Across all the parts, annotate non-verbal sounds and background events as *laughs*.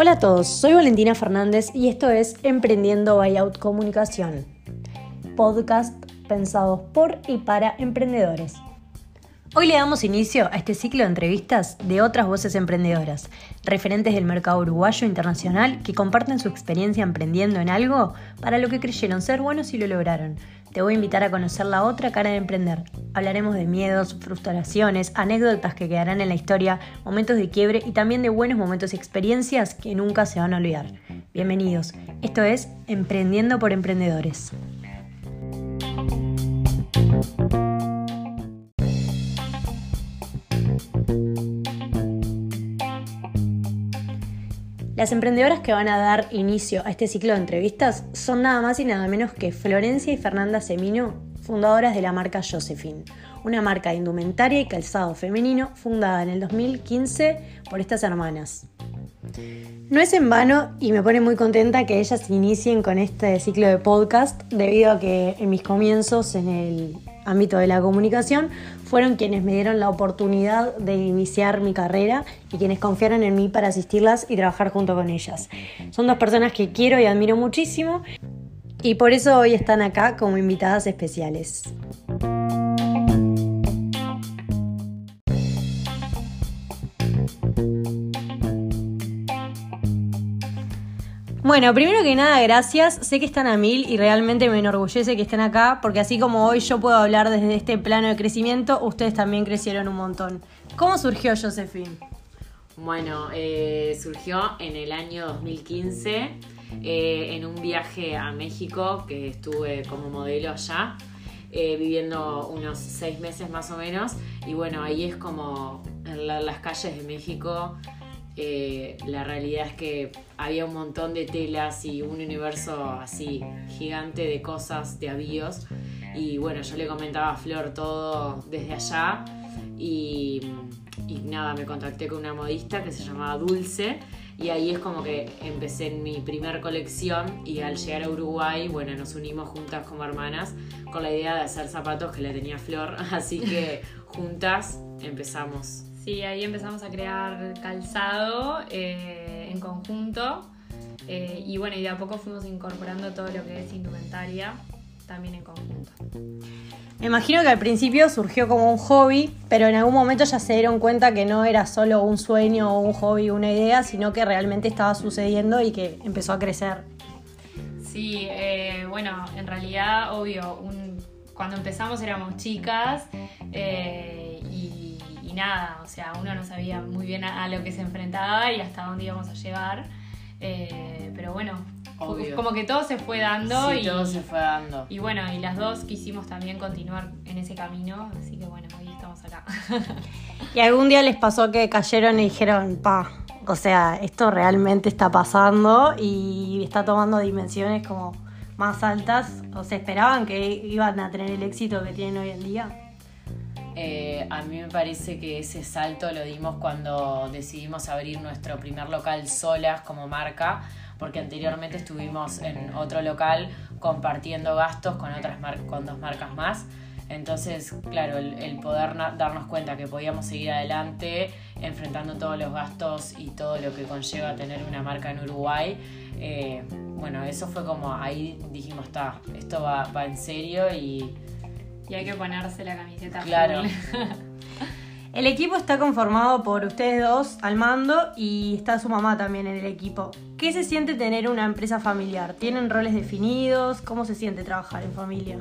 Hola a todos, soy Valentina Fernández y esto es Emprendiendo Buyout Comunicación, podcast pensados por y para emprendedores. Hoy le damos inicio a este ciclo de entrevistas de otras voces emprendedoras, referentes del mercado uruguayo internacional que comparten su experiencia emprendiendo en algo para lo que creyeron ser buenos y lo lograron. Te voy a invitar a conocer la otra cara de emprender. Hablaremos de miedos, frustraciones, anécdotas que quedarán en la historia, momentos de quiebre y también de buenos momentos y experiencias que nunca se van a olvidar. Bienvenidos. Esto es Emprendiendo por Emprendedores. Las emprendedoras que van a dar inicio a este ciclo de entrevistas son nada más y nada menos que Florencia y Fernanda Semino, fundadoras de la marca Josephine, una marca de indumentaria y calzado femenino fundada en el 2015 por estas hermanas. No es en vano y me pone muy contenta que ellas inicien con este ciclo de podcast debido a que en mis comienzos en el ámbito de la comunicación fueron quienes me dieron la oportunidad de iniciar mi carrera y quienes confiaron en mí para asistirlas y trabajar junto con ellas. Son dos personas que quiero y admiro muchísimo y por eso hoy están acá como invitadas especiales. Bueno, primero que nada, gracias. Sé que están a mil y realmente me enorgullece que estén acá, porque así como hoy yo puedo hablar desde este plano de crecimiento, ustedes también crecieron un montón. ¿Cómo surgió Josephine? Bueno, eh, surgió en el año 2015 eh, en un viaje a México que estuve como modelo allá, eh, viviendo unos seis meses más o menos. Y bueno, ahí es como en las calles de México eh, la realidad es que había un montón de telas y un universo así gigante de cosas, de avíos. Y bueno, yo le comentaba a Flor todo desde allá y, nada, me contacté con una modista que se llamaba Dulce y ahí es como que empecé en mi primer colección y al llegar a Uruguay, bueno, nos unimos juntas como hermanas con la idea de hacer zapatos que le tenía Flor, *laughs* así que juntas empezamos Sí, ahí empezamos a crear calzado eh, en conjunto. Eh, y bueno, y de a poco fuimos incorporando todo lo que es indumentaria también en conjunto. Me imagino que al principio surgió como un hobby, pero en algún momento ya se dieron cuenta que no era solo un sueño o un hobby, una idea, sino que realmente estaba sucediendo y que empezó a crecer. Sí, eh, bueno, en realidad, obvio, cuando empezamos éramos chicas nada, o sea, uno no sabía muy bien a, lo que se enfrentaba y hasta dónde íbamos a llegar. Eh, pero bueno, como que todo se fue dando. y, todo se fue dando. Y bueno, y las dos quisimos también continuar en ese camino, así que bueno, hoy estamos acá. *laughs* ¿Y algún día les pasó que cayeron y dijeron, pa, o sea, esto realmente está pasando y está tomando dimensiones como más altas? ¿O se esperaban que iban a tener el éxito que tienen hoy en día? Eh, a mí me parece que ese salto lo dimos cuando decidimos abrir nuestro primer local solas como marca, porque anteriormente estuvimos en otro local compartiendo gastos con otras con dos marcas más. Entonces, claro, el, poder darnos cuenta que podíamos seguir adelante enfrentando todos los gastos y todo lo que conlleva tener una marca en Uruguay, eh, bueno, eso fue como ahí dijimos, está, esto va, va en serio y y hay que ponerse la camiseta. Claro. *laughs* el equipo está conformado por ustedes dos al mando y está su mamá también en el equipo. ¿Qué se siente tener una empresa familiar? ¿Tienen roles definidos? ¿Cómo se siente trabajar en familia?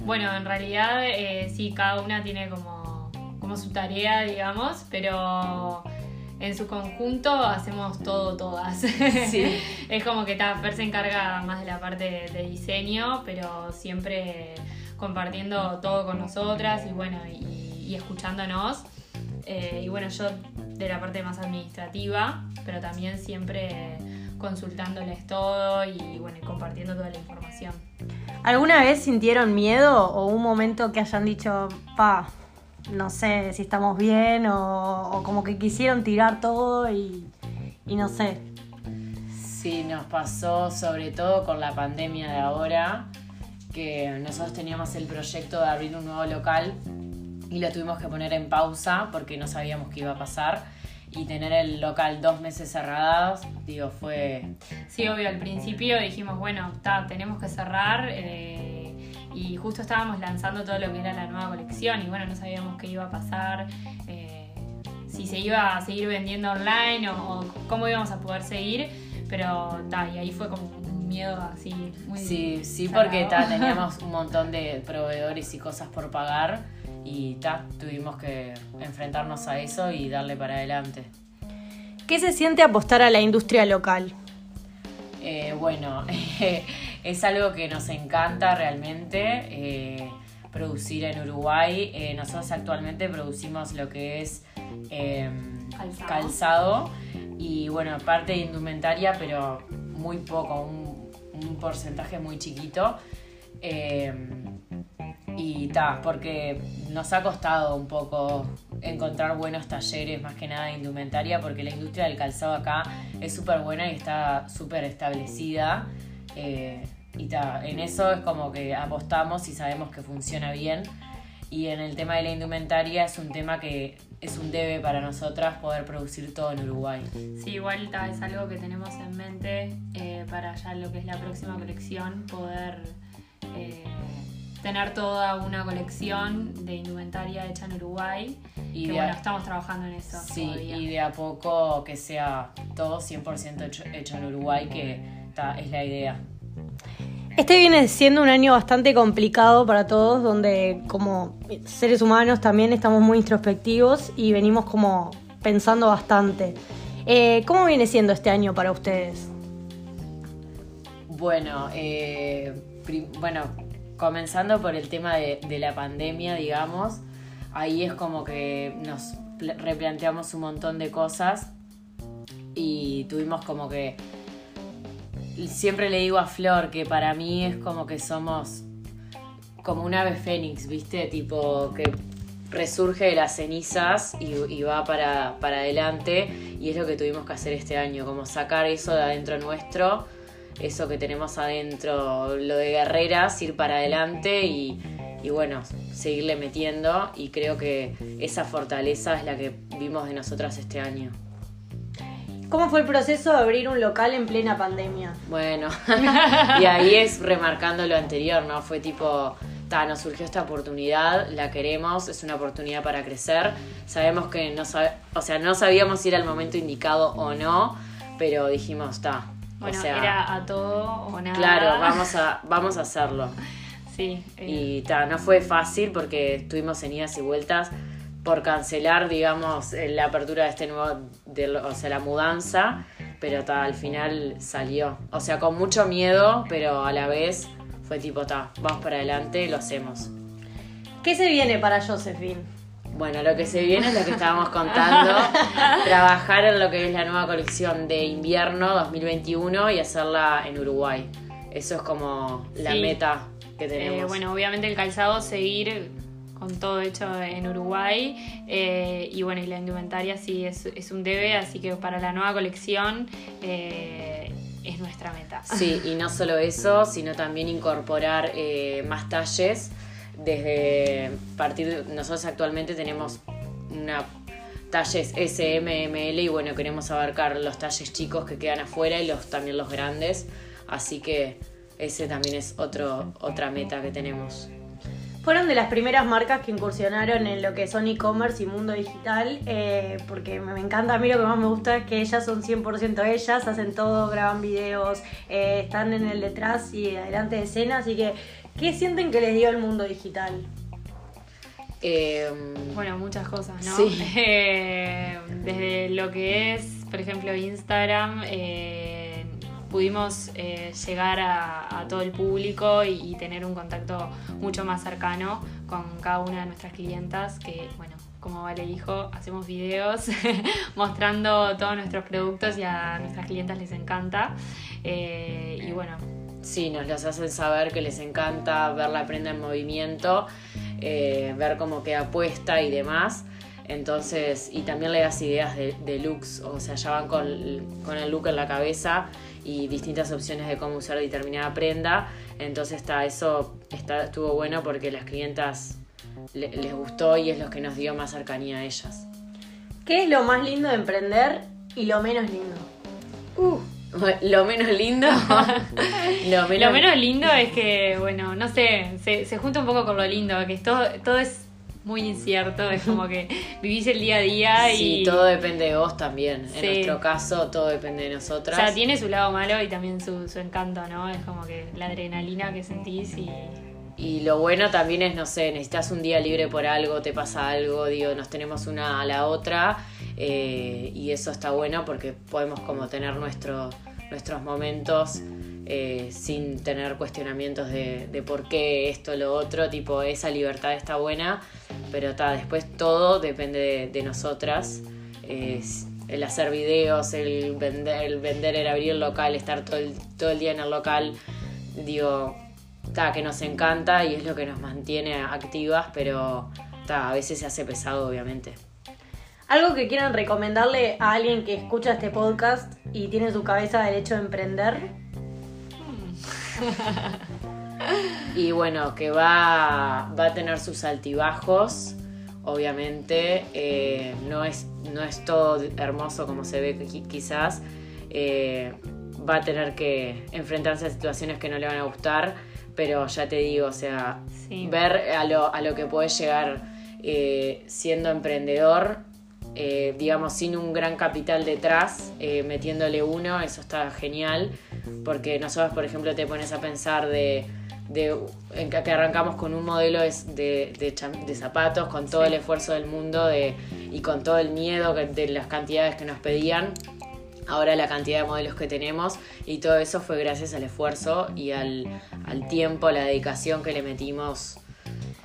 Bueno, en realidad eh, sí, cada una tiene como, como su tarea, digamos, pero en su conjunto hacemos todo, todas. *laughs* Sí. es como que Fer se encarga más de la parte de diseño, pero siempre compartiendo todo con nosotras y bueno, y, escuchándonos. Eh, y bueno, yo de la parte más administrativa, pero también siempre consultándoles todo y bueno, compartiendo toda la información. ¿Alguna vez sintieron miedo o un momento que hayan dicho, pa, no sé si estamos bien o, como que quisieron tirar todo y, y no sé? Sí, nos pasó sobre todo con la pandemia de ahora que nosotros teníamos el proyecto de abrir un nuevo local y lo tuvimos que poner en pausa porque no sabíamos qué iba a pasar. y tener el local dos meses cerrados, digo, fue... Sí, obvio, al principio dijimos, bueno, tenemos que cerrar eh, y justo estábamos lanzando todo lo que era la nueva colección y bueno, no sabíamos qué iba a pasar, eh, si se iba a seguir vendiendo online o, cómo íbamos a poder seguir, pero ta, y ahí fue como miedo así muy... Sí, sí, porque *laughs* teníamos un montón de proveedores y cosas por pagar y ta, tuvimos que enfrentarnos a eso y darle para adelante. ¿Qué se siente apostar a la industria local? Eh, bueno, *laughs* es algo que nos encanta realmente. Eh, producir en Uruguay. Eh, nosotros actualmente producimos lo que es em, calzado. y bueno, parte de indumentaria, pero muy poco, un, un porcentaje muy chiquito. Em, y ta, porque nos ha costado un poco encontrar buenos talleres, más que nada de indumentaria, porque la industria del calzado acá es súper buena y está súper establecida. Eh, y ta, en eso es como que apostamos y sabemos que funciona bien. Y en el tema de la indumentaria es un tema que es un debe para nosotras poder producir todo en Uruguay. Sí, igual ta, es algo que tenemos en mente eh, para ya lo que es la próxima colección, poder... Eh, tener toda una colección de indumentaria hecha en Uruguay. Y bueno, estamos trabajando en eso. Sí, y de a poco que sea todo 100% hecho, en Uruguay, que es la idea. Este viene siendo un año bastante complicado para todos, donde como seres humanos también estamos muy introspectivos y venimos como pensando bastante. Eh, ¿Cómo viene siendo este año para ustedes? Bueno, eh, bueno, comenzando por el tema de, la pandemia, digamos, ahí es como que nos replanteamos un montón de cosas y tuvimos como que... Siempre le digo a Flor que para mí es como que somos como un ave fénix, ¿viste? Tipo que resurge de las cenizas y, va para, para, adelante y es lo que tuvimos que hacer este año, como sacar eso de adentro nuestro eso que tenemos adentro, lo de guerreras, ir para adelante y, bueno, seguirle metiendo y creo que esa fortaleza es la que vimos de nosotras este año. ¿Cómo fue el proceso de abrir un local en plena pandemia? Bueno, *laughs* y ahí es remarcando lo anterior, ¿no? Fue tipo, ta, nos surgió esta oportunidad, la queremos, es una oportunidad para crecer. Sabemos que no, o sea, no sabíamos si era el momento indicado o no, pero dijimos, ta, bueno, era a todo o nada. Claro, *laughs* vamos a, vamos a hacerlo. sí. Eh. Y ta, no fue fácil porque estuvimos en idas y vueltas por cancelar, digamos, la apertura de este nuevo, o sea, la mudanza, pero ta, al final salió. O sea, con mucho miedo, pero a la vez fue tipo, ta, vamos para adelante, lo hacemos. ¿Qué se viene para Josephine? Bueno, lo que se viene es lo que estábamos contando, *laughs* trabajar en lo que es la nueva colección de invierno 2021 y hacerla en Uruguay. Eso es como la meta que tenemos. Eh, bueno, obviamente el calzado seguir con todo hecho en Uruguay eh, y bueno, y la indumentaria sí es, un debe, así que para la nueva colección eh, es nuestra meta. Sí, y no solo eso, sino también incorporar más talles desde partir, nosotros actualmente tenemos una talles S, M, ML y bueno, queremos abarcar los talles chicos que quedan afuera y los también los grandes, así que ese también es otro, otra meta que tenemos. Fueron de las primeras marcas que incursionaron en lo que son e-commerce y mundo digital, eh, porque me encanta, a mí lo que más me gusta es que ellas son 100% ellas, hacen todo, graban videos, eh, están en el detrás y adelante de escena, así que ¿Qué sienten que les dio el mundo digital? Em, bueno, muchas cosas, ¿no? *laughs* Eh, desde lo que es, por ejemplo, Instagram, eh, pudimos eh, llegar a, todo el público y, tener un contacto mucho más cercano con cada una de nuestras clientas, que, bueno, como Vale dijo, hacemos videos *laughs* mostrando todos nuestros productos y a nuestras clientas les encanta. y bueno, Sí, nos los hacen saber que les encanta ver la prenda en movimiento, eh, ver cómo queda puesta y demás. Entonces, y también le das ideas de, looks, o sea, ya van con, el look en la cabeza y distintas opciones de cómo usar determinada prenda. Entonces, está, eso está, estuvo bueno porque las clientas les gustó y es lo que nos dio más cercanía a ellas. ¿Qué es lo más lindo de emprender y lo menos lindo? Uh, lo menos lindo. *laughs* lo, menos... lindo es que, bueno, no sé, se, se junta un poco con lo lindo, que todo, todo es muy incierto, es como que *laughs* vivís el día a día y... Sí, todo depende de vos también. En nuestro caso, todo depende de nosotras. O sea, tiene su lado malo y también su, su encanto, ¿no? Es como que la adrenalina que sentís y... Y lo bueno también es, no sé, necesitas un día libre por algo, te pasa algo, digo, nos tenemos una a la otra eh, y eso está bueno porque podemos como tener nuestro, nuestros momentos eh, sin tener cuestionamientos de, por qué esto lo otro, tipo esa libertad está buena, pero está después todo depende de, nosotras. el hacer videos, el vender, el vender, el abrir el local, estar todo el, todo el día en el local, digo, está que nos encanta y es lo que nos mantiene activas, pero está a veces se hace pesado, obviamente. ¿Algo que quieran recomendarle a alguien que escucha este podcast y tiene en su cabeza el hecho de emprender? *laughs* *laughs* y bueno, que va, va a tener sus altibajos, obviamente. Eh, no, es, no es todo hermoso como se ve quizás. Eh, va a tener que enfrentarse a situaciones que no le van a gustar, pero ya te digo, o sea, ver a lo, a lo que puedes llegar eh, siendo emprendedor eh, digamos, sin un gran capital detrás, eh, metiéndole uno, eso está genial, porque nosotros, por ejemplo, te pones a pensar de, de en que arrancamos con un modelo de, de, zapatos, con todo el esfuerzo del mundo de, y con todo el miedo de las cantidades que nos pedían. Ahora la cantidad de modelos que tenemos y todo eso fue gracias al esfuerzo y al, al tiempo, la dedicación que le metimos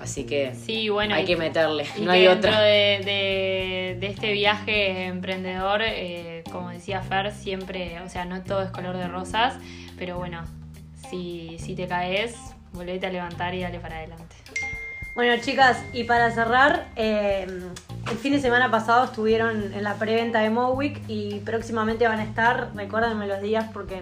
Así que sí, bueno, hay que meterle, no hay dentro otra. De, de, este viaje emprendedor, eh, como decía Fer, siempre, o sea, no todo es color de rosas, pero bueno, si, si te caes, volvete a levantar y dale para adelante. Bueno, chicas, y para cerrar, eh, el fin de semana pasado estuvieron en la preventa de Mowick y próximamente van a estar, recuérdenme los días porque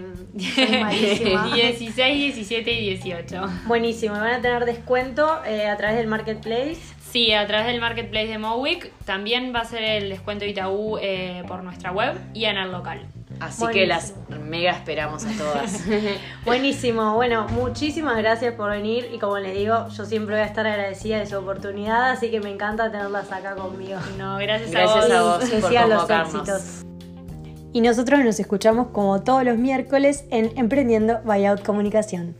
soy *laughs* malísima. 16, 17 y 18. Buenísimo, van a tener descuento eh, a través del marketplace. Sí, a través del marketplace de Mowick. También va a ser el descuento Itaú eh, por nuestra web y en el local. Así que las mega esperamos a todas. *laughs* Buenísimo. Bueno, muchísimas gracias por venir y como les digo, yo siempre voy a estar agradecida de su oportunidad, así que me encanta tenerlas acá conmigo. No, gracias, a vos. A vos por los éxitos. Y nosotros nos escuchamos como todos los miércoles en Emprendiendo Buyout Comunicación.